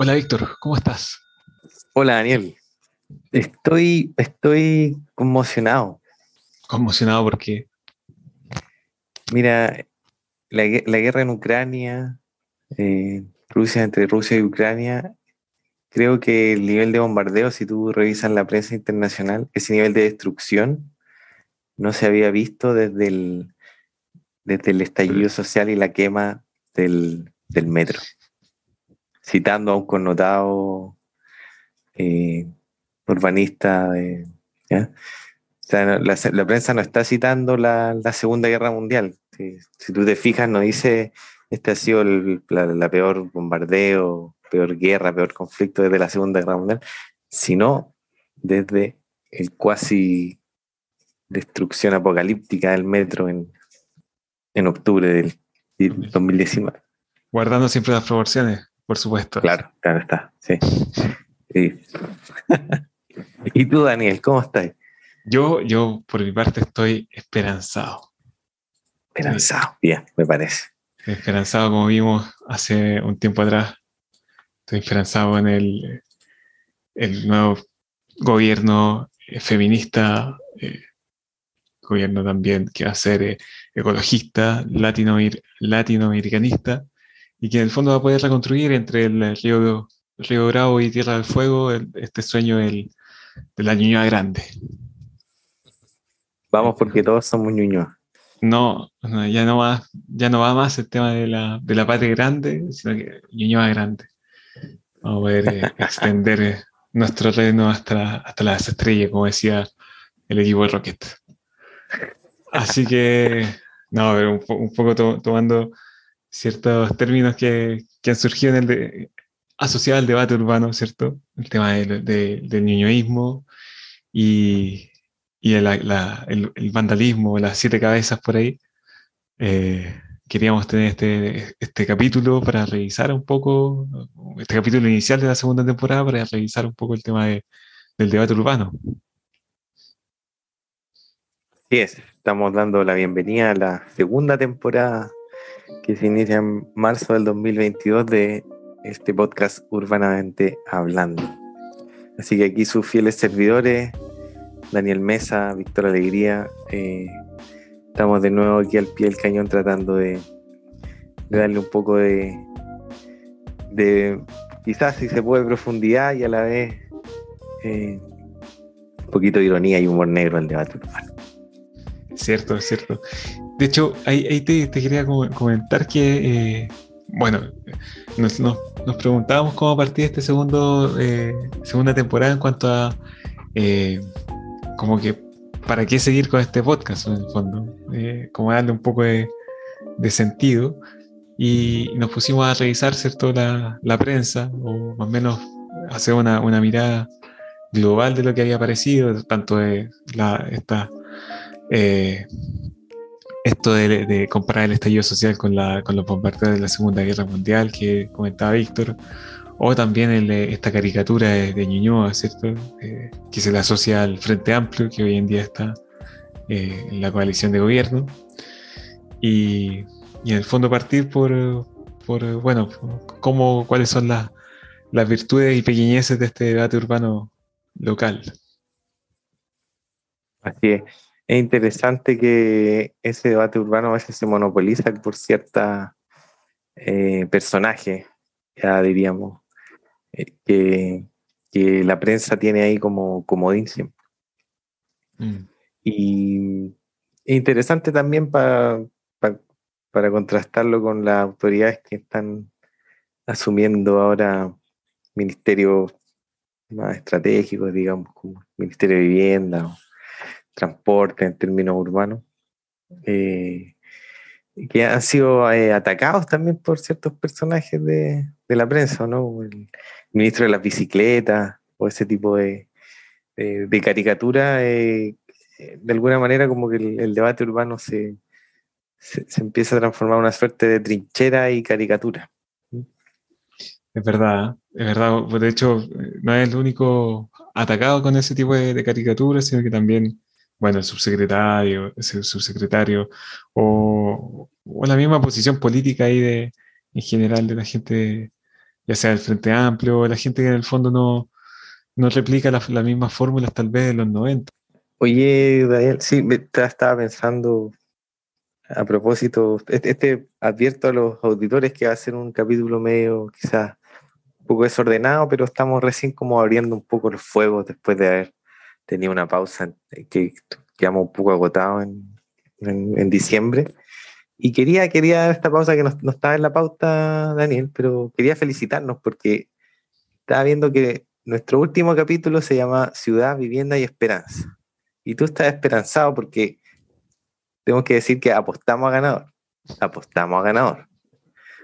Hola Víctor, ¿cómo estás? Hola Daniel. Estoy, estoy conmocionado. Conmocionado porque. Mira, la, guerra en Ucrania, eh, Rusia entre Rusia y Ucrania, creo que el nivel de bombardeo, si tú revisas la prensa internacional, ese nivel de destrucción no se había visto desde el, desde el estallido social y la quema del, metro. Citando a un connotado eh, urbanista. la, prensa no está citando la, Segunda Guerra Mundial. Si, tú te fijas, no dice este ha sido la, peor bombardeo, peor guerra, peor conflicto desde la Segunda Guerra Mundial, sino desde el cuasi destrucción apocalíptica del metro en, en octubre del 2019. Guardando siempre las proporciones, por supuesto. Claro, claro está, sí. ¿Y tú, Daniel, cómo estás? Yo, yo, por mi parte, estoy esperanzado. Esperanzado, bien, me parece. esperanzado, como vimos hace un tiempo atrás. Estoy esperanzado en el, el nuevo gobierno feminista, eh, gobierno también que va a ser eh, ecologista, latinoamericanista, y que en el fondo va a poder reconstruir entre el río, río Bravo y Tierra del Fuego este sueño del, de la Ñuñoa Grande. Vamos porque todos somos Ñuñoa. No, ya, no va, ya no va más el tema de la, de la patria grande, sino que Ñuñoa Grande. Vamos a poder eh, extender eh, nuestro reino hasta, hasta las estrellas, como decía el equipo de Rocket. Así que, no, un, un poco tomando ciertos términos que, que, han surgido en el asociado al debate urbano, ¿cierto? El tema del ñoñoísmo y, y el, el, vandalismo, las siete cabezas por ahí. Eh, queríamos tener este, este capítulo para revisar un poco, este capítulo inicial de la segunda temporada para revisar un poco el tema del debate urbano. Sí es, estamos dando la bienvenida a la segunda temporada que se inicia en marzo del 2022 de este podcast Urbanamente Hablando. Así que aquí sus fieles servidores, Daniel Mesa, Víctor Alegría, eh, estamos de nuevo aquí al pie del cañón tratando de, darle un poco de, de, quizás si se puede, profundidad y a la vez eh, un poquito de ironía y humor negro al debate urbano. Cierto, es cierto. De hecho, ahí, te, quería comentar que, eh, bueno, nos, preguntábamos cómo partir este segundo, eh, segunda temporada en cuanto a, eh, como que, ¿para qué seguir con este podcast en el fondo? como darle un poco de, sentido. Y nos pusimos a revisar, ¿cierto?, la, la prensa, o más o menos hacer una, una mirada global de lo que había aparecido, tanto de la, esta eh, esto de, comparar el estallido social con, la, con los bombardeos de la Segunda Guerra Mundial que comentaba Víctor, o también esta caricatura de, de Ñuñoa, ¿cierto? Eh, que se le asocia al Frente Amplio, que hoy en día está eh, en la coalición de gobierno. Y, en el fondo partir por, por bueno, cómo, cuáles son las, las virtudes y pequeñeces de este debate urbano local. Así es es interesante que ese debate urbano a veces se monopoliza por cierta eh, personaje, ya diríamos, eh, que, la prensa tiene ahí como comodín siempre. Mm. Y es interesante también para contrastarlo con las autoridades que están asumiendo ahora ministerios más estratégicos, digamos, como el Ministerio de Vivienda transporte en términos urbanos, eh, que han sido eh, atacados también por ciertos personajes de, la prensa, ¿no? El ministro de las bicicletas o ese tipo de, de, caricatura, eh, de alguna manera como que el, debate urbano se, se, empieza a transformar en una suerte de trinchera y caricatura. Es verdad, es verdad. De hecho, no es el único atacado con ese tipo de, de caricaturas, sino que también bueno, el subsecretario, el subsecretario, o, la misma posición política ahí de, en general de la gente ya sea el Frente Amplio, la gente que en el fondo no, no replica las mismas fórmulas tal vez de los 90. Oye, Daniel, sí, estaba pensando a propósito, este, este, advierto a los auditores que va a ser un capítulo medio quizás un poco desordenado, pero estamos recién como abriendo un poco el fuego después de haber tenido una pausa que quedamos un poco agotados en, en, diciembre. Y quería, quería esta pausa que no, no, estaba en la pauta, Daniel, pero quería felicitarnos porque estaba viendo que nuestro último capítulo se llama Ciudad, Vivienda y Esperanza. Y tú estás esperanzado porque tengo que decir que apostamos a ganador. Apostamos a ganador.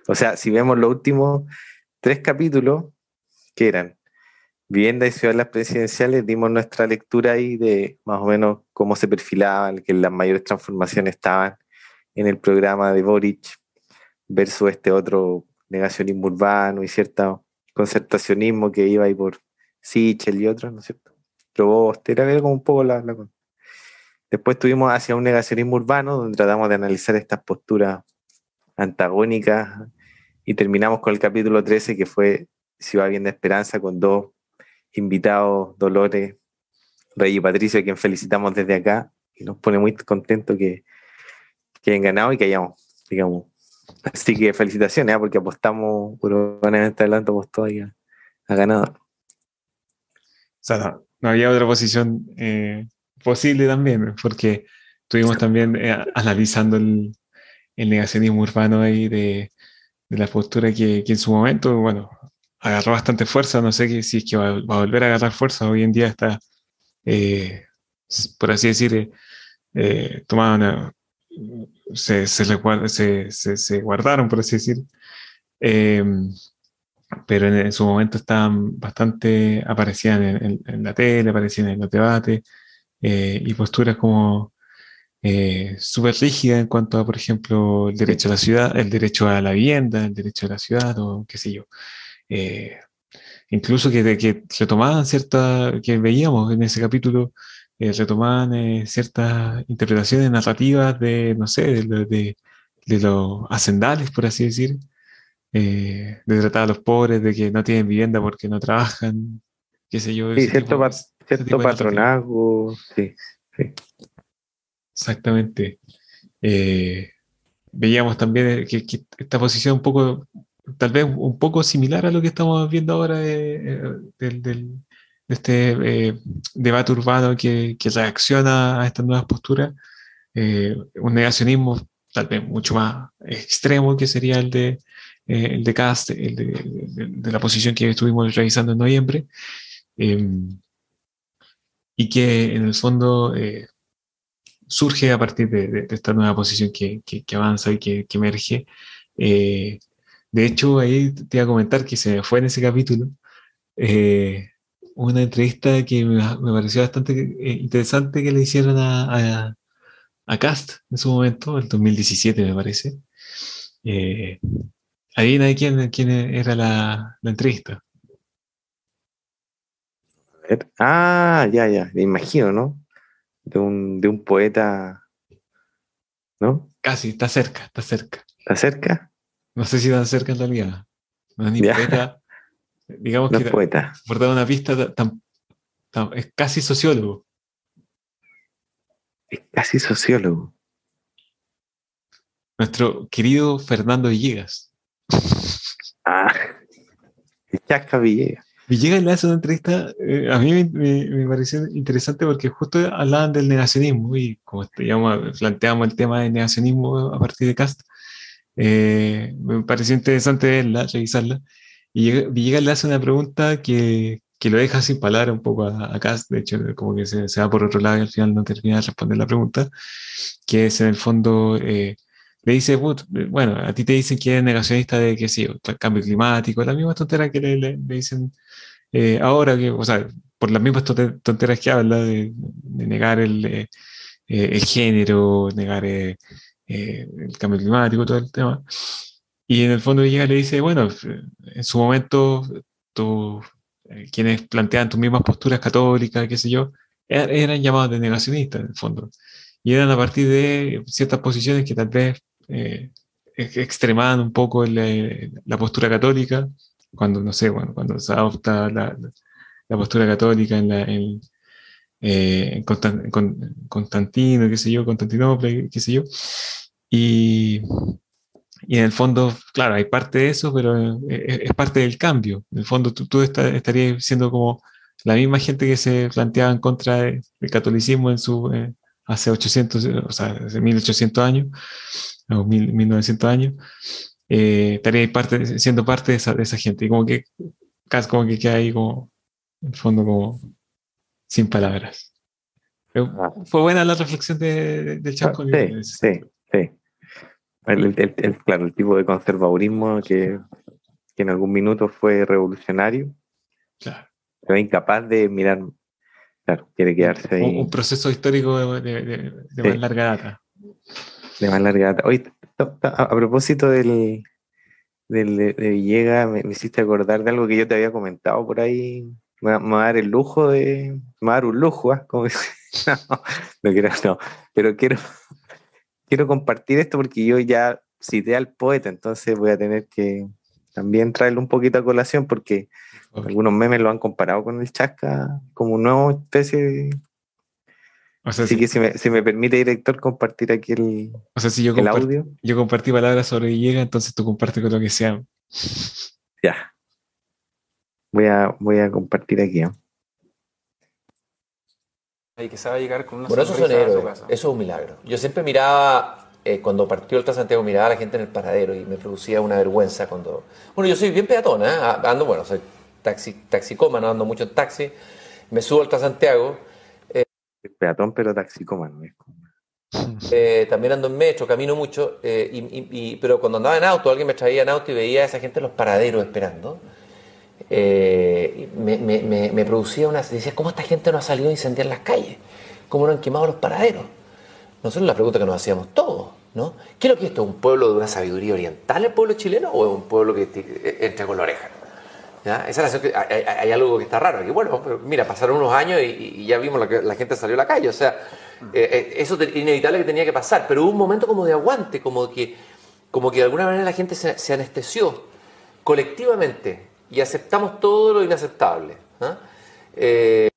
O sea, si vemos los últimos tres capítulos, que eran Vivienda y Ciudades Presidenciales, dimos nuestra lectura ahí de más o menos cómo se perfilaban, que las mayores transformaciones estaban en el programa de Boric versus este otro negacionismo urbano y cierto concertacionismo que iba ahí por Sichel y otros, ¿no es cierto? Proboste, era como un poco la, Después tuvimos hacia un negacionismo urbano, donde tratamos de analizar estas posturas antagónicas y terminamos con el capítulo 13, que fue Ciudad Bien de Esperanza, con dos invitados, Dolores, Rey y Patricio, a quien felicitamos desde acá y nos pone muy contentos que, que hayan ganado y que hayamos, digamos. Así que felicitaciones, ¿eh? porque apostamos urbanamente adelante, apostó ahí a, a ganador. O sea, no, había otra posición eh, posible también, porque estuvimos también eh, analizando el, el, negacionismo urbano ahí de, de la postura que, que, en su momento, bueno, agarró bastante fuerza, no sé si es que va, a volver a agarrar fuerza, hoy en día está, eh, por así decir, eh, tomaron, se, se, guardaron, por así decir, em, pero en, su momento estaban bastante, aparecían en, la tele, aparecían en los debates, eh, y posturas como eh, súper rígidas en cuanto a, por ejemplo, el derecho a la ciudad, el derecho a la vivienda, el derecho a la ciudad, o qué sé yo. Eh, incluso que, que retomaban ciertas, que veíamos en ese capítulo, eh, retomaban ciertas interpretaciones narrativas de, no sé, de, de, de los hacendales, por así decir, de tratar a los pobres, de que no tienen vivienda porque no trabajan, qué sé yo. Sí, cierto, Cierto patronazgo, sí, sí. Exactamente. Eh, veíamos también que, esta posición un poco, tal vez un poco similar a lo que estamos viendo ahora de, este eh, debate urbano que, reacciona a estas nuevas posturas. Eh, un negacionismo tal vez mucho más extremo que sería el de, el de Cast, el de, la posición que estuvimos revisando en noviembre y que en el fondo eh, surge a partir de, esta nueva posición que, que, avanza y que, que emerge. Eh, de hecho, ahí te iba a comentar que se me fue en ese capítulo eh, una entrevista que me, me, pareció bastante interesante que le hicieron a, a, a, Cast en su momento, el 2017 me parece. adivina de quién, quién era la, la entrevista. Ah, ya, ya, me imagino, ¿no? De un, de un poeta, ¿no? Casi, está cerca, está cerca. ¿Está cerca? No sé si tan cerca en realidad. No es ni poeta. Digamos que poeta. por dar una pista, es casi sociólogo. Es casi sociólogo. Nuestro querido Fernando Villegas. Ah, Chasca Villegas. Villegas le hace una entrevista, eh, a mí me, pareció interesante porque justo hablaban del negacionismo y como planteamos el tema del negacionismo a partir de Cast, eh, me pareció interesante verla, revisarla. Y Villegas le hace una pregunta que, que lo deja sin palabras un poco a, Cast, de hecho, como que se, se, va por otro lado y al final no termina de responder la pregunta, que es en el fondo eh, le dice, bueno, a ti te dicen que eres negacionista de que sí, cambio climático, la misma tontera que le, le, dicen eh, ahora, que, o sea, por las mismas tonteras que habla de, negar el, eh, eh, el, género, negar el cambio climático, todo el tema. Y en el fondo llega y le dice, bueno, en su momento, tú, quienes plantean tus mismas posturas católicas, qué sé yo, er-, eran llamados de negacionistas, en el fondo. Y eran a partir de ciertas posiciones que tal vez eh, extremaban un poco la, la, postura católica cuando, no sé, bueno, cuando se adopta la, postura católica en, la, en, eh, Constantino, qué sé yo, Constantinopla, qué sé yo. Y, y, en el fondo, claro, hay parte de eso, pero eh, es, parte del cambio. En el fondo, tú, tú estarías siendo como la misma gente que se planteaba en contra del catolicismo en su, eh, hace 800, o sea, hace 1800 años, o 1900 años, eh, estaría parte, siendo parte de esa, de esa, gente. Y como que, casi como que queda ahí como, en el fondo, como sin palabras. Ah. fue buena la reflexión de, del Chaco. Sí, sí, sí. El, el, claro, el tipo de conservadurismo que, que en algún minuto fue revolucionario. Claro. Pero incapaz de mirar Claro, quiere quedarse ahí. Un, proceso histórico de, más larga data. De más larga data. Oye, a, propósito del, del de Villegas, me, hiciste acordar de algo que yo te había comentado por ahí. Me, va a dar el lujo de. Me va a dar un lujo, ¿ah? Como, no, no quiero, no. Pero quiero, quiero compartir esto porque yo ya cité al poeta, entonces voy a tener que también traerlo un poquito a colación porque algunos memes lo han comparado con el Chasca como una nueva especie de... Así que si me, si me, permite, director, compartir aquí el, o sea, si yo el audio. Yo compartí palabras sobre Villegas, entonces tú compartes con lo que sea. Ya. Voy a, voy a compartir aquí. ¿eh? Y que se va a llegar con una bueno, eso, eso es un milagro. Yo siempre miraba eh, cuando partió el Transantiago miraba a la gente en el paradero y me producía una vergüenza cuando... Bueno, yo soy bien peatona, ¿eh? ando, bueno, soy taxi, taxicómano, ando mucho en taxi, me subo al Transantiago. Eh, peatón, pero taxicómano. Eh, también ando en metro, camino mucho, eh, y, pero cuando andaba en auto, alguien me traía en auto y veía a esa gente en los paraderos esperando. Me, me, producía una... Decía, ¿cómo esta gente no ha salido a incendiar las calles? ¿Cómo no han quemado los paraderos? Nosotros la pregunta que nos hacíamos todos, ¿no? ¿Qué es lo que esto? ¿Es un pueblo de una sabiduría oriental, el pueblo chileno, o es un pueblo que e, entra con la oreja? ¿Ya? Esa es la hay, algo que está raro. Que bueno, pero mira, pasaron unos años y, ya vimos que la gente salió a la calle. O sea, eh, eh, eso es inevitable que tenía que pasar. Pero hubo un momento como de aguante, como que, como que de alguna manera la gente se, anestesió colectivamente y aceptamos todo lo inaceptable. ¿ah? Eh,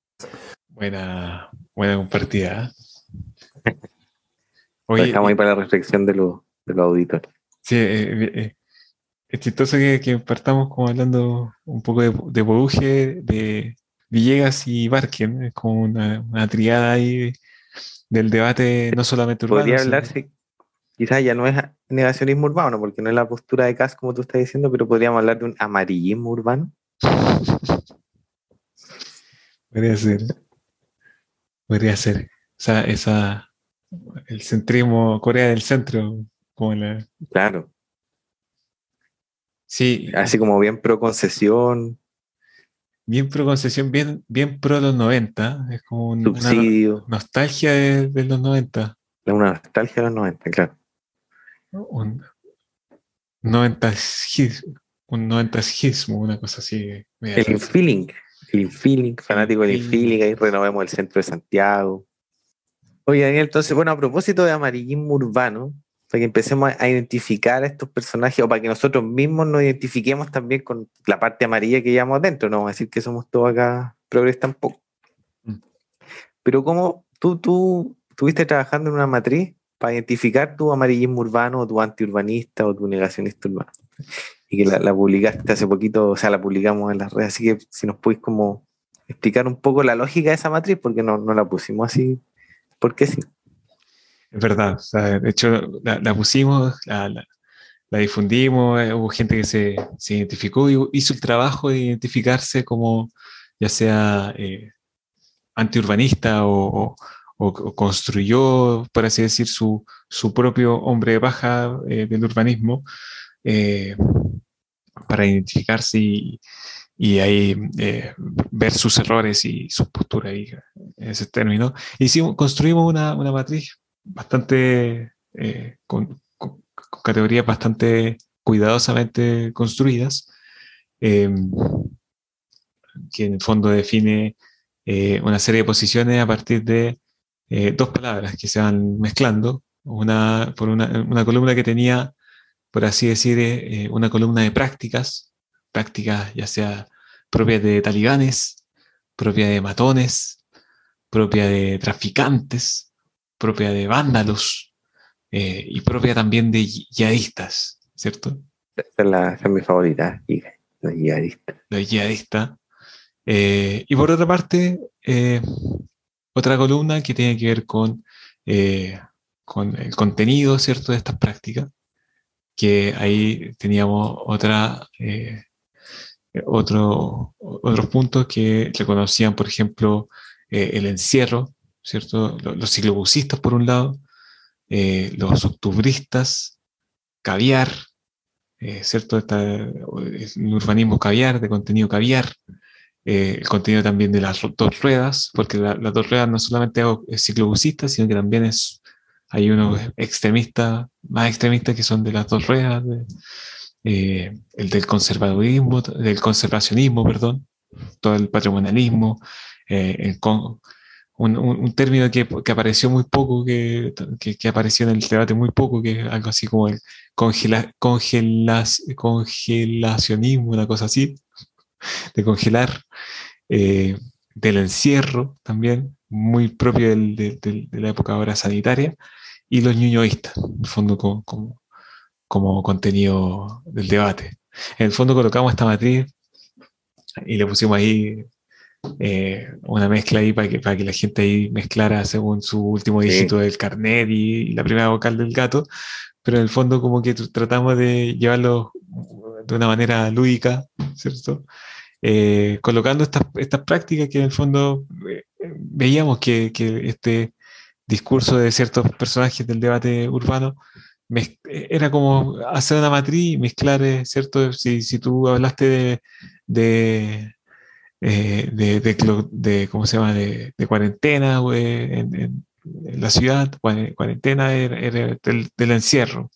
buena, buena compartida. Oye, dejamos ahí para la reflexión de los de auditores. Sí, eh, eh, es chistoso que, que, partamos como hablando un poco de, de de Villegas y Barken, es como una, una triada ahí del debate no solamente urbano. Podría hablar, quizás ya no es negacionismo urbano, porque no es la postura de Cas como tú estás diciendo, pero podríamos hablar de un amarillismo urbano. Podría ser. Podría ser. O sea, esa, el centrismo, Corea del Centro, como la... Claro. Sí. Así como bien pro concesión. Bien pro concesión, bien, bien pro los 90. Es como un, una nostalgia de, los 90. Una nostalgia de los 90, claro. Un 90 un 90 una cosa así. El infeeling, el infeeling, fanático del infeeling, ahí renovemos el centro de Santiago. Oye, Daniel, entonces, bueno, a propósito de amarillismo urbano, para que empecemos a identificar a estos personajes o para que nosotros mismos nos identifiquemos también con la parte amarilla que llevamos dentro, no vamos a decir que somos todos acá progres tampoco. Mm. Pero como tú, tú estuviste trabajando en una matriz para identificar tu amarillismo urbano o tu antiurbanista o tu negacionista urbano. Y que la, publicaste hace poquito, o sea, la publicamos en las redes, así que si nos puedes como explicar un poco la lógica de esa matriz, porque no, no la pusimos así porque sí. Es verdad, de hecho la, pusimos, la, difundimos, eh, hubo gente que se, identificó y hizo el trabajo de identificarse como ya sea eh, antiurbanista o, construyó, por así decir, su, propio hombre de baja eh, del urbanismo para identificarse y, y ahí eh, ver sus errores y sus posturas en ese término. Hicimos, construimos una, una matriz bastante, eh, con, categorías bastante cuidadosamente construidas, em, que en el fondo define eh, una serie de posiciones a partir de dos palabras que se van mezclando, una, por una, una columna que tenía, por así decir, una columna de prácticas prácticas ya sea propias de talibanes, propia de matones, propia de traficantes, propia de vándalos eh, y propia también de yihadistas, ¿cierto? Esa es, la, esa es mi favorita, los yihadistas. Los yihadistas. Eh, y por otra parte, eh, otra columna que tiene que ver con, con el contenido, ¿cierto?, de estas prácticas, que ahí teníamos otra otro, otros puntos que reconocían, por ejemplo, eh, el encierro, ¿cierto? Los, ciclobusistas, por un lado, eh, los octubristas, caviar, eh, ¿cierto? Está, el urbanismo caviar, de contenido caviar, el contenido también de las dos ruedas, porque las dos ruedas no solamente es ciclobusista, sino que también es, hay unos extremistas, más extremistas que son de las dos ruedas, el del conservadurismo, del conservacionismo, perdón, todo el patrimonialismo, eh, un, un, término que, que, apareció muy poco, que, que, apareció en el debate muy poco, que es algo así como el congela, congelas, congelacionismo, una cosa así, de congelar, eh, del encierro también, muy propio del, de, de, la época ahora sanitaria, y los ñuñoístas, en el fondo como, como, como contenido del debate. En el fondo colocamos esta matriz y le pusimos ahí eh, una mezcla ahí para que, para que la gente ahí mezclara según su último dígito del carnet y, la primera vocal del gato, pero en el fondo como que tratamos de llevarlo de una manera lúdica, ¿cierto? Eh, colocando estas, prácticas que en el fondo eh, veíamos que, este discurso de ciertos personajes del debate urbano era como hacer una matriz mezclar, ¿cierto? Si, si tú hablaste de, de eh, de, ¿cómo se llama?, de, cuarentena en, en, la ciudad, cuarentena era, del, encierro.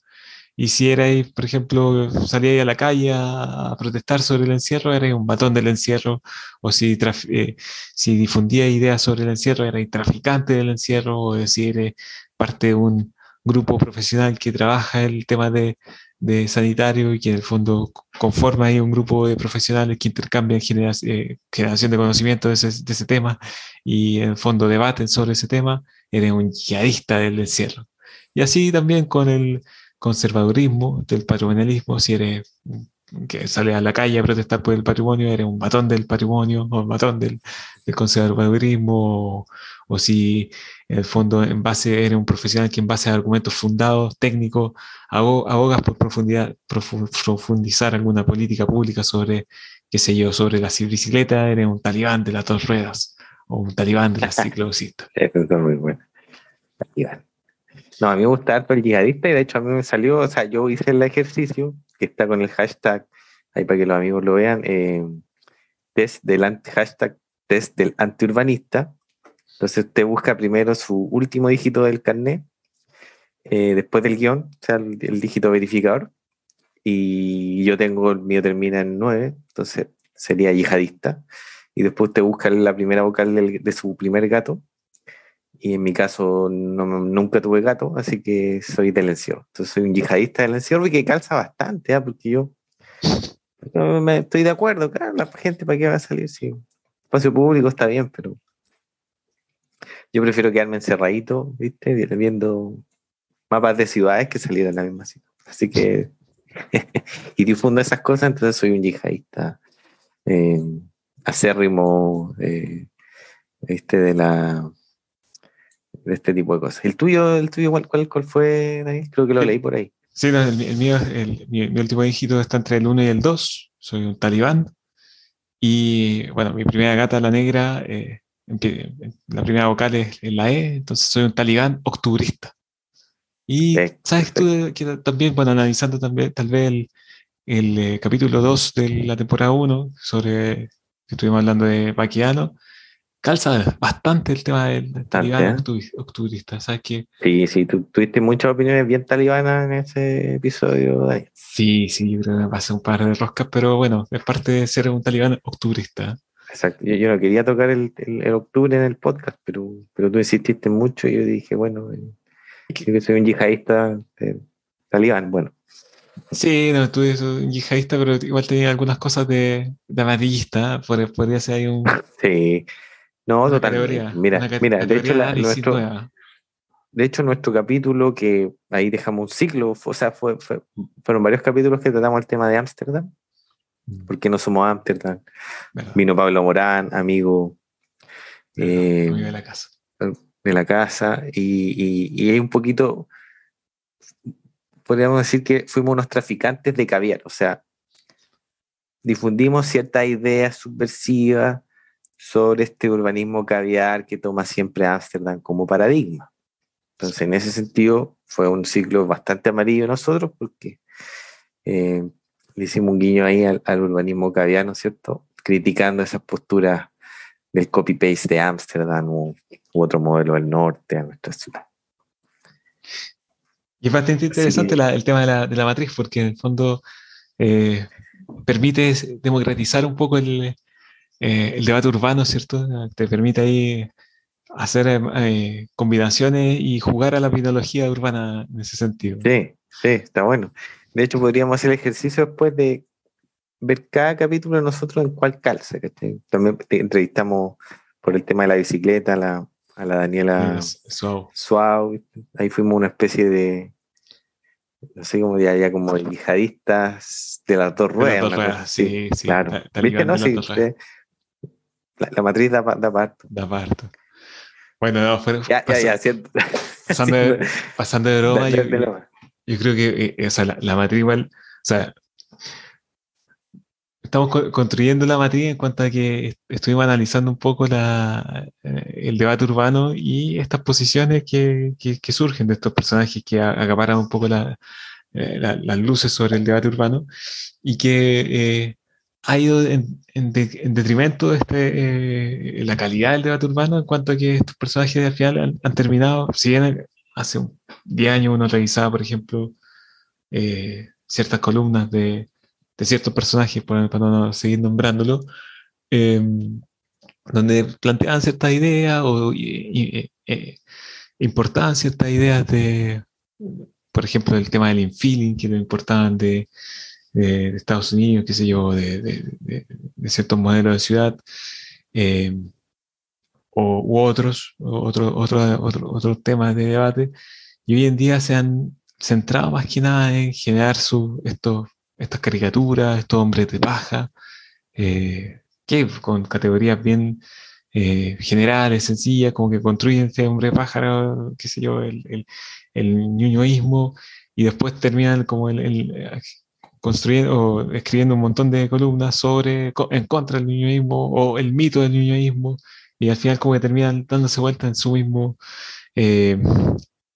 Y si era, por ejemplo, salía a la calle a, protestar sobre el encierro, era un batón del encierro, o si, eh, si difundía ideas sobre el encierro, era traficante del encierro, o si era parte de un grupo profesional que trabaja el tema de, de sanitario y que en el fondo conforma ahí un grupo de profesionales que intercambian eh, generación de conocimiento de ese, de ese, tema y en el fondo debaten sobre ese tema, eres un yihadista del encierro. Y así también con el conservadurismo, del patrimonialismo, si eres que sale a la calle a protestar por el patrimonio, eres un matón del patrimonio o un matón del, del conservadurismo, o, si en el fondo en base eres un profesional que en base a argumentos fundados, técnicos, abogas por profundidad, profundizar alguna política pública sobre, qué sé yo, sobre la bicicleta, eres un talibán de las dos ruedas o un talibán de las ciclociclistas. Eso está muy bueno. Talibán. No, a mí me gusta el yihadista y de hecho a mí me salió, o sea, yo hice el ejercicio que está con el hashtag, ahí para que los amigos lo vean, eh, test del hashtag test del antiurbanista. Entonces usted busca primero su último dígito del carnet, eh, después del guion, o sea, el, dígito verificador, y yo tengo, el mío termina en 9, entonces sería yihadista. Y después usted busca la primera vocal de su primer gato, y en mi caso no, nunca tuve gato, así que soy del encierro. Entonces soy un yihadista del encierro y que calza bastante, ¿eh? porque yo me, estoy de acuerdo, claro, la gente para qué va a salir, sí. Espacio público está bien, pero yo prefiero quedarme encerradito, ¿viste? Viendo mapas de ciudades que salir en la misma ciudad. Así que, y difundo esas cosas, entonces soy un yihadista eh, acérrimo, eh, este, de la de este tipo de cosas. ¿El tuyo, el tuyo cuál, cuál, fue, David? Creo que lo leí por ahí. Sí, el, mío, mi, último dígito está entre el 1 y el 2. Soy un talibán. Y bueno, mi primera gata, la negra, eh, la primera vocal es, la E, entonces soy un talibán octubrista. Y sabes tú que también, bueno, analizando también tal vez el, el eh, capítulo 2 de la temporada 1, sobre que estuvimos hablando de Baquiano, calza bastante el tema del talibán ¿eh? octubrista. ¿sabes qué? Sí, sí, tú tuviste muchas opiniones bien talibanas en ese episodio. De Sí, sí, creo que me pasé un par de roscas, pero bueno, es parte de ser un talibán octubrista. Exacto, yo, no quería tocar el, el, octubre en el podcast, pero, pero tú insististe mucho y yo dije, bueno, yo que soy un yihadista talibán, bueno. Sí, no estuve yihadista, pero igual tenía algunas cosas de, de amarillista. Podría ser ahí un. Sí, no, totalmente. Mira, mira, de hecho, nuestro, de hecho, nuestro capítulo, que ahí dejamos un ciclo, o sea, fue, fueron varios capítulos que tratamos el tema de Ámsterdam, mm. porque no somos Ámsterdam. Vino Pablo Morán, amigo, eh, de la casa. De la casa, y, y, un poquito, podríamos decir que fuimos unos traficantes de caviar, o sea, difundimos ciertas ideas subversivas sobre este urbanismo caviar que toma siempre Ámsterdam como paradigma. Entonces, en ese sentido, fue un ciclo bastante amarillo nosotros porque eh, le hicimos un guiño ahí al, urbanismo caviar, ¿no es cierto? Criticando esas posturas del copy-paste de Ámsterdam u, otro modelo del norte a nuestra ciudad. Y es bastante interesante el tema de la, de la, matriz, porque en el fondo eh, permite democratizar un poco el, eh, el debate urbano, ¿cierto? Te permite ahí hacer eh, combinaciones y jugar a la mitología urbana en ese sentido. Sí, sí, está bueno. De hecho, podríamos hacer el ejercicio después de ver cada capítulo de nosotros en cuál calza. También entrevistamos por el tema de la bicicleta a la, a la Daniela Suau. Ahí fuimos una especie de, no sé cómo ya, ya como de yihadistas de las dos ruedas. sí, sí, Claro. ¿Viste? No, sí, la, matriz da, da parto. Da parto. Bueno, no, ya, ya, ya, cierto. Pasando, de, pasando de broma, yo, yo, creo que eh, o sea, la, matriz igual, o sea, estamos construyendo la matriz en cuanto a que estuvimos analizando un poco la, eh, el debate urbano y estas posiciones que, que, que, surgen de estos personajes que acaparan un poco la, eh, las luces sobre el debate urbano y que ha ido en, en, detrimento de este, eh, la calidad del debate urbano en cuanto a que estos personajes al final han, terminado, si bien hace 10 años uno revisaba, por ejemplo, eh, ciertas columnas de, ciertos personajes, para, no seguir nombrándolo, em, donde planteaban ciertas ideas o eh, importaban ciertas ideas de, por ejemplo, el tema del infeeling, que lo importaban de de, Estados Unidos, qué sé yo, de, de, de ciertos modelos de ciudad, eh, o, u otros, otro, otro, otro, otros temas de debate, y hoy en día se han centrado más que nada en generar su, estos, estas caricaturas, estos hombres de paja, eh, que con categorías bien eh, generales, sencillas, como que construyen este hombre pájaro, qué sé yo, el, el, el ñuñoísmo, y después terminan como el, el, construyendo o escribiendo un montón de columnas sobre en contra del niñoísmo o el mito del niñoísmo y al final como que terminan dándose vuelta en su mismo eh,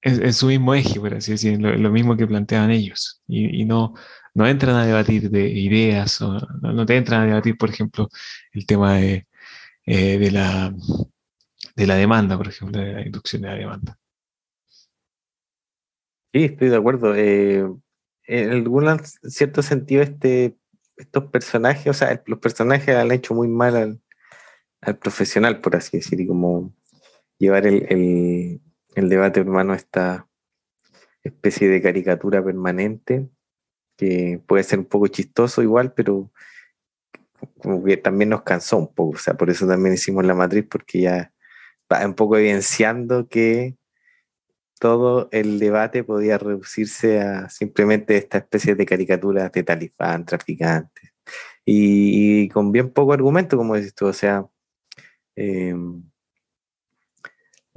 en, su mismo eje, por así decir, lo, mismo que planteaban ellos y, no, no entran a debatir de ideas o no, te entran a debatir, por ejemplo, el tema de, eh, de, la, de la demanda, por ejemplo, de la inducción de la demanda. Sí, estoy de acuerdo. Eh, en algún cierto sentido este, estos personajes, o sea, los personajes han hecho muy mal al, profesional, por así decir, y como llevar el, debate urbano a esta especie de caricatura permanente, que puede ser un poco chistoso igual, pero como que también nos cansó un poco, o sea, por eso también hicimos la matriz, porque ya va un poco evidenciando que todo el debate podía reducirse a simplemente esta especie de caricaturas de talibán, traficantes, y, con bien poco argumento, como dices tú, o sea, em,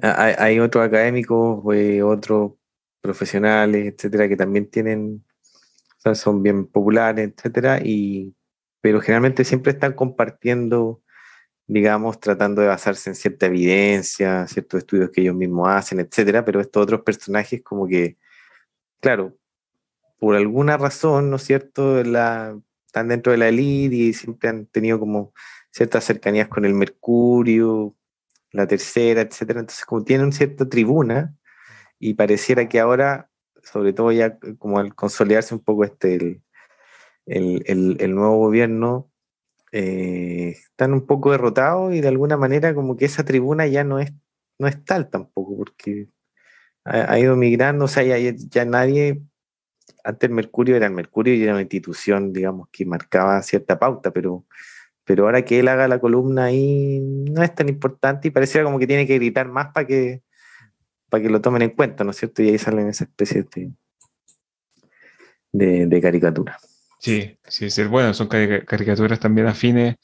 hay, otros académicos, eh, otros profesionales, etcétera, que también tienen, son bien populares, etcétera, y, pero generalmente siempre están compartiendo digamos, tratando de basarse en cierta evidencia, ciertos estudios que ellos mismos hacen, etcétera, pero estos otros personajes como que, claro, por alguna razón, ¿no es cierto?, están dentro de la elite y siempre han tenido como ciertas cercanías con el Mercurio, la tercera, etcétera, entonces como tienen cierta tribuna y pareciera que ahora, sobre todo ya como al consolidarse un poco este, el, el nuevo gobierno, eh, están un poco derrotados y de alguna manera como que esa tribuna ya no es, no es tal tampoco, porque ha, ido migrando, o sea, ya, ya, nadie antes el Mercurio era el Mercurio y era una institución, digamos, que marcaba cierta pauta, pero, pero ahora que él haga la columna ahí no es tan importante y pareciera como que tiene que gritar más para que, para que lo tomen en cuenta, ¿no es cierto? Y ahí salen esa especie de, de, de caricatura. Sí, sí, sí, bueno, son caricaturas también afines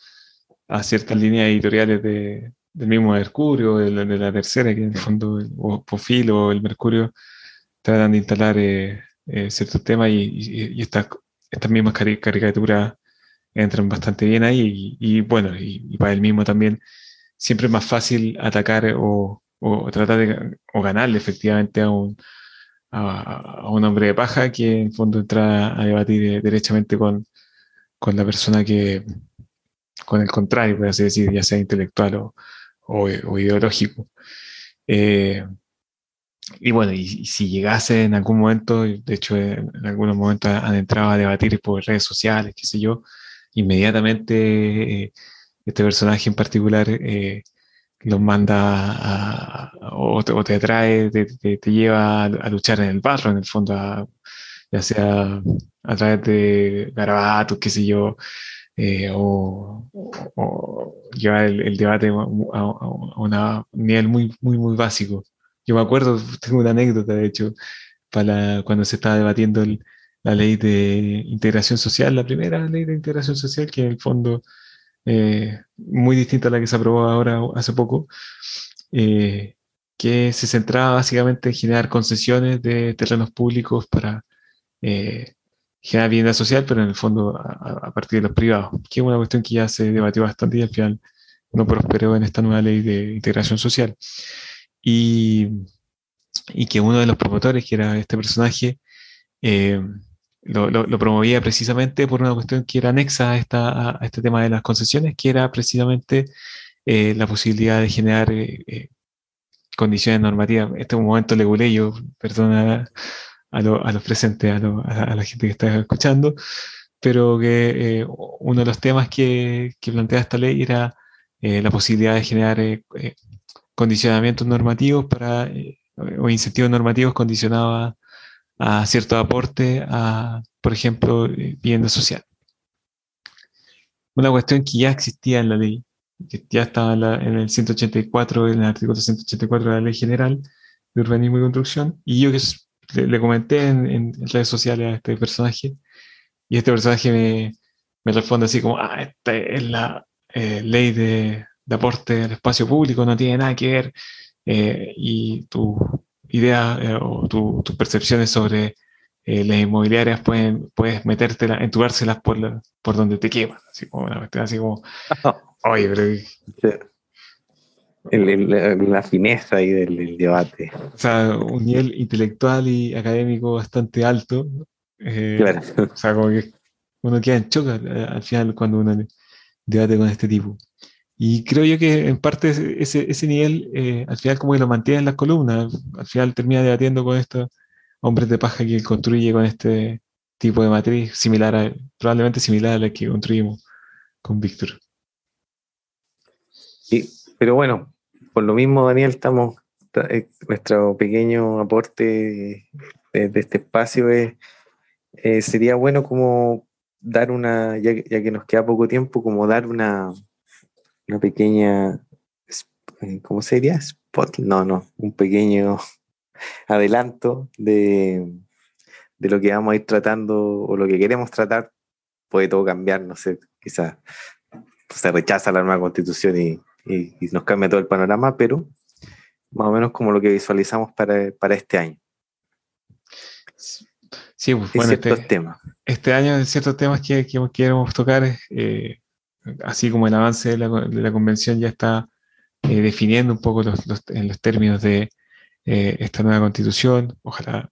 a ciertas líneas editoriales de, del mismo Mercurio, de la, tercera, que en el fondo, o Profil o el Mercurio, tratan de instalar eh, eh, ciertos temas y, estas, estas mismas caricaturas entran bastante bien ahí y, bueno, y, para él mismo también siempre es más fácil atacar o, o tratar de o ganarle efectivamente a un, a, un hombre de paja que en fondo entra a debatir derechamente con, con la persona que, con el contrario, por así decir, ya sea intelectual o, o, ideológico. Eh, y bueno, y, si llegase en algún momento, de hecho en, algunos momentos han entrado a debatir por redes sociales, qué sé yo, inmediatamente eh, este personaje en particular eh, los manda a, o, te, atrae, te, te, lleva a, luchar en el barro, en el fondo, ya sea a través de garabatos, qué sé yo, eh, o, llevar el, debate a, un nivel muy, muy, muy básico. Yo me acuerdo, tengo una anécdota, de hecho, para cuando se estaba debatiendo la ley de integración social, la primera ley de integración social, que en el fondo eh, muy distinta a la que se aprobó ahora hace poco, eh, que se centraba básicamente en generar concesiones de terrenos públicos para eh, generar vivienda social, pero en el fondo a, partir de los privados, que es una cuestión que ya se debatió bastante y al final no prosperó en esta nueva ley de integración social. Y, y que uno de los promotores, que era este personaje, lo, promovía precisamente por una cuestión que era anexa a, esta, a este tema de las concesiones, que era precisamente eh, la posibilidad de generar eh, eh, condiciones normativas. Este momento le yo, perdona a, los presentes, a, la gente que está escuchando, pero que uno de los temas que, que plantea esta ley era la posibilidad de generar condicionamientos normativos para, o incentivos normativos condicionados a cierto aporte a, por ejemplo, vivienda social. Una cuestión que ya existía en la ley, que ya estaba en, el 184, en el artículo 184 de la Ley General de Urbanismo y Construcción, y yo que le, comenté en, redes sociales a este personaje, y este personaje me, me responde así como, ah, esta es la eh, ley de, de, aporte al espacio público, no tiene nada que ver, eh, y tú idea eh, o tus percepciones sobre eh, las inmobiliarias pueden, puedes metértelas, entubárselas por, por donde te queman. Así como una así como, oye, pero... la, fineza ahí del, debate. O sea, un nivel intelectual y académico bastante alto. Eh, claro. O sea, como que uno queda en choque al final cuando uno debate con este tipo. Y creo yo que en parte ese, ese nivel, eh, al final como que lo mantiene en las columnas, al final termina debatiendo con estos hombres de paja que construye con este tipo de matriz, similar a, probablemente similar a la que construimos con Víctor. Sí, pero bueno, por lo mismo, Daniel, estamos, eh, nuestro pequeño aporte de, este espacio es, eh, sería bueno como dar una, ya que nos queda poco tiempo, como dar una, una pequeña, eh, ¿cómo sería? Spot, no, no, un pequeño adelanto de, lo que vamos a ir tratando o lo que queremos tratar. Puede todo cambiar, no sé, quizás se rechaza la nueva constitución y, nos cambia todo el panorama, pero más o menos como lo que visualizamos para, este año. Sí, pues, bueno, este, temas. Este año, ciertos temas que, que queremos tocar, eh, así como el avance de la, convención ya está eh, definiendo un poco en los términos de eh, esta nueva constitución, ojalá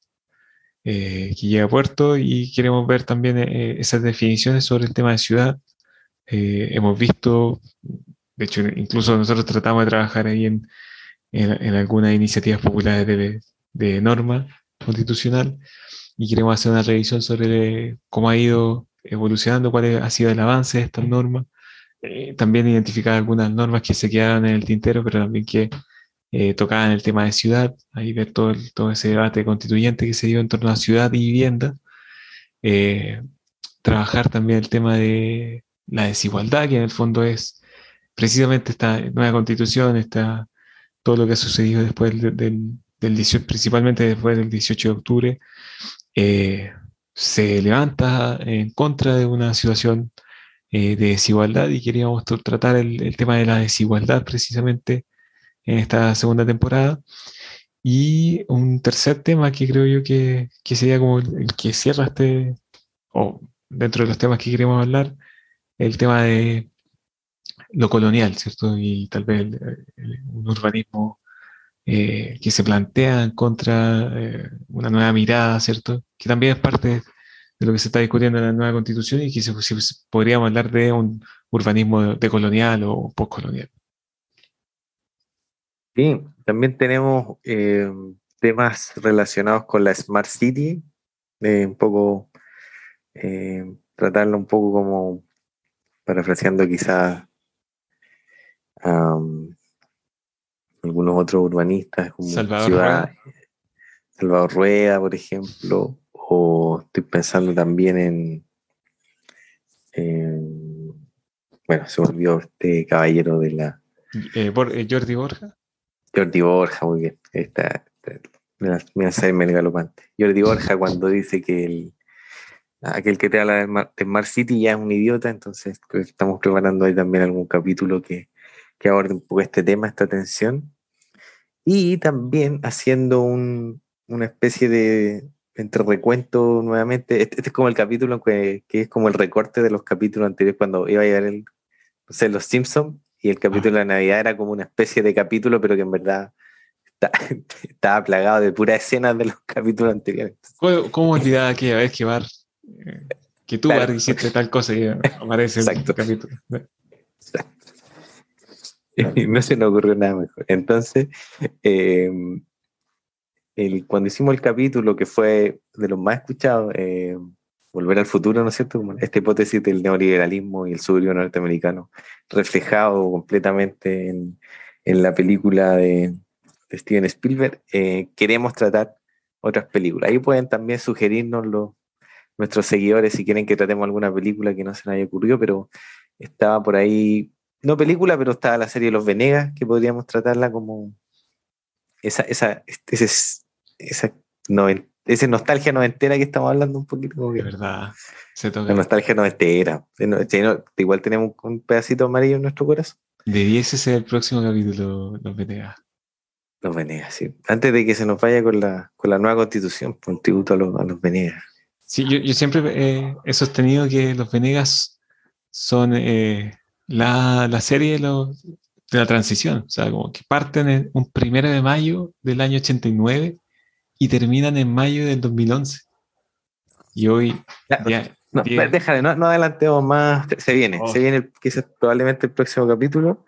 eh, que llegue a puerto y queremos ver también esas definiciones sobre el tema de ciudad. hemos visto, de hecho, incluso nosotros tratamos de trabajar ahí en, en, algunas iniciativas populares de, de norma constitucional y queremos hacer una revisión sobre cómo ha ido evolucionando, cuál ha sido el avance de estas normas eh, también identificar algunas normas que se quedaron en el tintero, pero también que eh, tocaban el tema de ciudad, ahí ver todo, todo ese debate constituyente que se dio en torno a ciudad y vivienda, eh, trabajar también el tema de la desigualdad, que en el fondo es precisamente esta nueva constitución, está todo lo que ha sucedido después del, del, 18, principalmente después del 18 de octubre, eh, se levanta en contra de una situación eh, de desigualdad y queríamos tratar el, tema de la desigualdad precisamente en esta segunda temporada. Y un tercer tema que creo yo que, que sería como el, que cierra este, o dentro de los temas que queremos hablar, el tema de lo colonial, ¿cierto? Y tal vez un urbanismo eh, que se plantea en contra eh, una nueva mirada, ¿cierto? Que también es parte de lo que se está discutiendo en la nueva constitución y que se, podríamos hablar de un urbanismo decolonial o postcolonial. Sí, también tenemos eh, temas relacionados con la Smart City, un poco tratarlo un poco como parafraseando quizás algunos otros urbanistas como Salvador Ciudad, Rueda. Salvador Rueda, por ejemplo, o estoy pensando también en, bueno, se volvió este caballero de la... Eh, eh, Jordi Borja. Jordi Borja, muy bien. Está, me hace el galopante. Jordi Borja cuando dice que el, aquel que te habla de Mar, Mar, City ya es un idiota, entonces estamos preparando ahí también algún capítulo que, que aborde un poco este tema, esta tensión. Y también haciendo un, una especie de entre recuento nuevamente. Este, este, es como el capítulo que, que, es como el recorte de los capítulos anteriores cuando iba a llegar el, no sé, Los Simpsons y el capítulo de Navidad era como una especie de capítulo, pero que en verdad estaba plagado de puras escenas de los capítulos anteriores. ¿Cómo, cómo olvidar aquella vez que Bar, eh, que tú Bar hiciste tal cosa y aparece el capítulo? Exacto. no se nos ocurrió nada mejor. Entonces, em, cuando hicimos el capítulo que fue de los más escuchados, eh, Volver al futuro, ¿no es cierto? Esta hipótesis del neoliberalismo y el suburbio norteamericano, reflejado completamente en, la película de, Steven Spielberg, eh, queremos tratar otras películas. Ahí pueden también sugerirnos los, nuestros seguidores si quieren que tratemos alguna película que no se nos haya ocurrido, pero estaba por ahí no película, pero estaba la serie Los Venegas, que podríamos tratarla como esa, esa, ese, esa esa nostalgia noventera que estamos hablando un poquito. De verdad, se toca. La nostalgia noventera. Igual tenemos un pedacito amarillo en nuestro corazón. Debiese ser el próximo capítulo, Los Venegas. Los Venegas, sí. Antes de que se nos vaya con la, con la nueva constitución, por un tributo a los, a los Venegas. Sí, yo, yo siempre he sostenido que los Venegas son eh, la, la serie de, los, de, la transición, o sea, como que parten en un primero de mayo del año 89 y terminan en mayo del 2011. Y hoy... Ya, no, déjale, no, no, adelantemos más, se viene, se oh. viene quizás probablemente el próximo capítulo.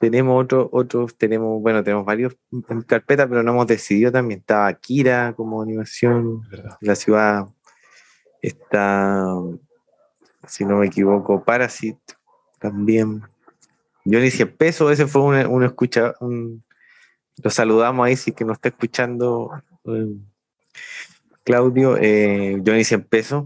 tenemos otros, otros, tenemos, bueno, tenemos varios en carpeta, pero no hemos decidido también. Estaba Akira como animación, la ciudad está, si no me equivoco, Parasite, también. Johnny 100 pesos, ese fue un, escucha, lo saludamos ahí si que nos está escuchando eh, Claudio, eh, Johnny 100 pesos,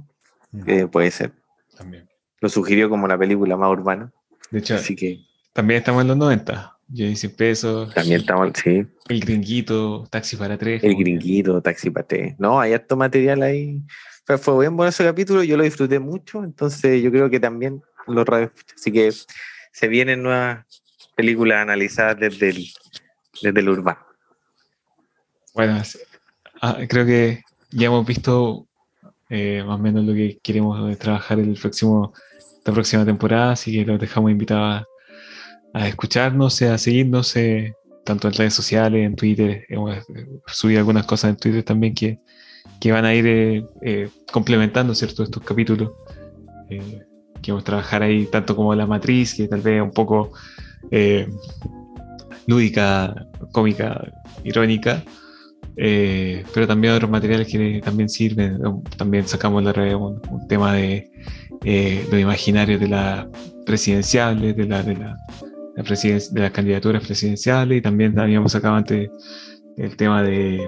puede ser. También. Lo sugirió como la película más urbana. De hecho, Así que, también estamos en los 90. Johnny 100 pesos. También estamos, sí. El gringuito, taxi para tres. El gringuito, taxi para tres. No, hay harto material ahí. Fue, fue bien bueno ese capítulo, yo lo disfruté mucho, entonces yo creo que también los Así que se vienen nuevas películas analizadas desde el, desde el urbano. Bueno, ah, creo que ya hemos visto eh, más o menos lo que queremos trabajar el próximo, la próxima temporada, así que los dejamos invitados a, escucharnos, a seguirnos, eh, tanto en redes sociales, en Twitter. Hemos subido algunas cosas en Twitter también que, que van a ir eh, complementando ¿cierto? estos capítulos que trabajar ahí tanto como la matriz, que tal vez un poco eh, lúdica, cómica, irónica, eh, pero también otros materiales que también sirven. También sacamos la red un, tema de eh, los imaginarios de las presidenciales, de la, de la, de las candidaturas presidenciales, y también habíamos sacado antes el tema de,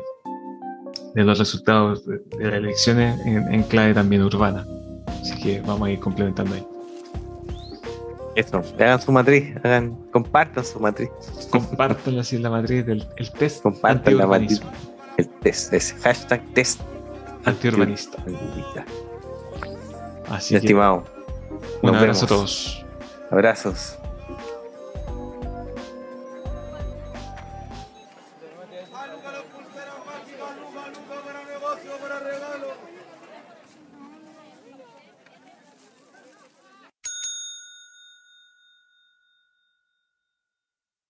de los resultados de las elecciones en, en clave también urbana. Así que vamos a ir complementando ahí. Eso, hagan su matriz, hagan, compartan su matriz, Compartan así la matriz del el test compartan la matriz, el test, ese hashtag test Antiurbanista. antiurbanista. Así Estimado, un abrazo a todos. abrazos.